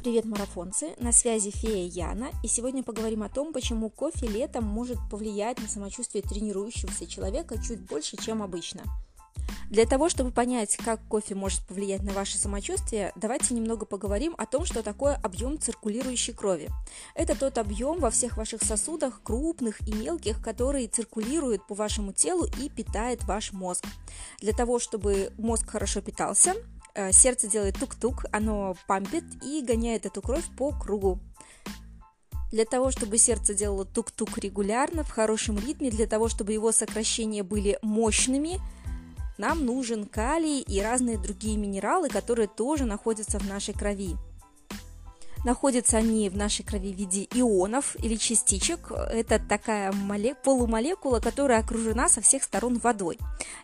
Привет, марафонцы! На связи фея Яна, и сегодня поговорим о том, почему кофе летом может повлиять на самочувствие тренирующегося человека чуть больше, чем обычно. Для того, чтобы понять, как кофе может повлиять на ваше самочувствие, давайте немного поговорим о том, что такое объем циркулирующей крови. Это тот объем во всех ваших сосудах, крупных и мелких, который циркулирует по вашему телу и питает ваш мозг. Для того, чтобы мозг хорошо питался, сердце делает тук-тук, оно пампит и гоняет эту кровь по кругу. Для того, чтобы сердце делало тук-тук регулярно, в хорошем ритме, для того, чтобы его сокращения были мощными, нам нужен калий и разные другие минералы, которые тоже находятся в нашей крови. Находятся они в нашей крови в виде ионов или частичек. Это такая моле- полумолекула, которая окружена со всех сторон водой.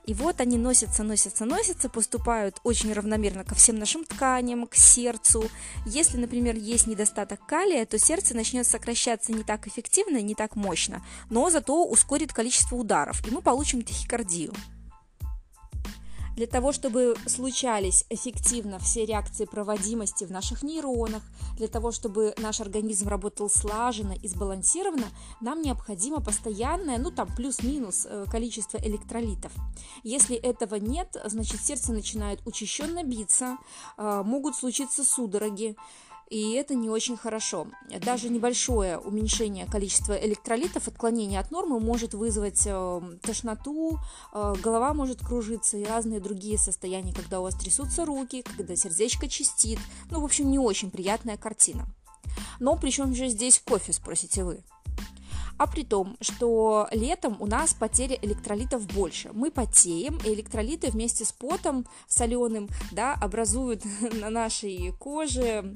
И вот они носятся, носятся, носятся, поступают очень равномерно ко всем нашим тканям, к сердцу. Если, например, есть недостаток калия, то сердце начнет сокращаться не так эффективно, не так мощно, но зато ускорит количество ударов, и мы получим тахикардию. Для того, чтобы случались эффективно все реакции проводимости в наших нейронах, для того, чтобы наш организм работал слаженно и сбалансированно, нам необходимо постоянное, ну там плюс-минус э, количество электролитов. Если этого нет, значит сердце начинает учащенно биться, э, могут случиться судороги, и это не очень хорошо. Даже небольшое уменьшение количества электролитов, отклонение от нормы может вызвать э, тошноту, э, голова может кружиться и разные другие состояния, когда у вас трясутся руки, когда сердечко чистит. Ну, в общем, не очень приятная картина. Но при чем же здесь кофе, спросите вы? А при том, что летом у нас потеря электролитов больше. Мы потеем, и электролиты вместе с потом соленым да, образуют на нашей коже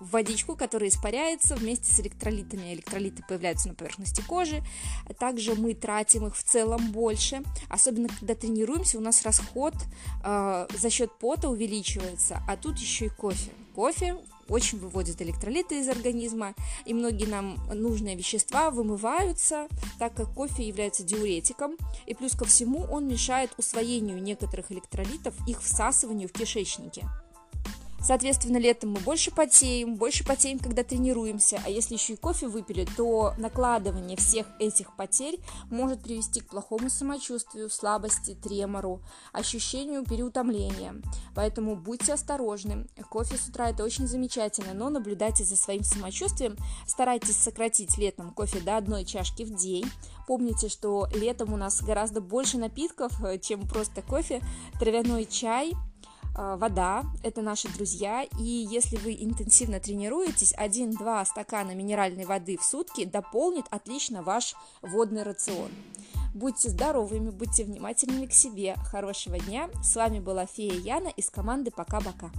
водичку, которая испаряется вместе с электролитами. Электролиты появляются на поверхности кожи. Также мы тратим их в целом больше. Особенно, когда тренируемся, у нас расход э, за счет пота увеличивается. А тут еще и кофе. Кофе очень выводит электролиты из организма, и многие нам нужные вещества вымываются, так как кофе является диуретиком, и плюс ко всему он мешает усвоению некоторых электролитов, их всасыванию в кишечнике. Соответственно, летом мы больше потеем, больше потеем, когда тренируемся, а если еще и кофе выпили, то накладывание всех этих потерь может привести к плохому самочувствию, слабости, тремору, ощущению переутомления. Поэтому будьте осторожны. Кофе с утра это очень замечательно, но наблюдайте за своим самочувствием. Старайтесь сократить летом кофе до одной чашки в день. Помните, что летом у нас гораздо больше напитков, э, чем просто кофе. Травяной чай – вода – это наши друзья, и если вы интенсивно тренируетесь, 1-2 стакана минеральной воды в сутки дополнит отлично ваш водный рацион. Будьте здоровыми, будьте внимательными к себе. Хорошего дня. С вами была фея Яна из команды «Пока-пока».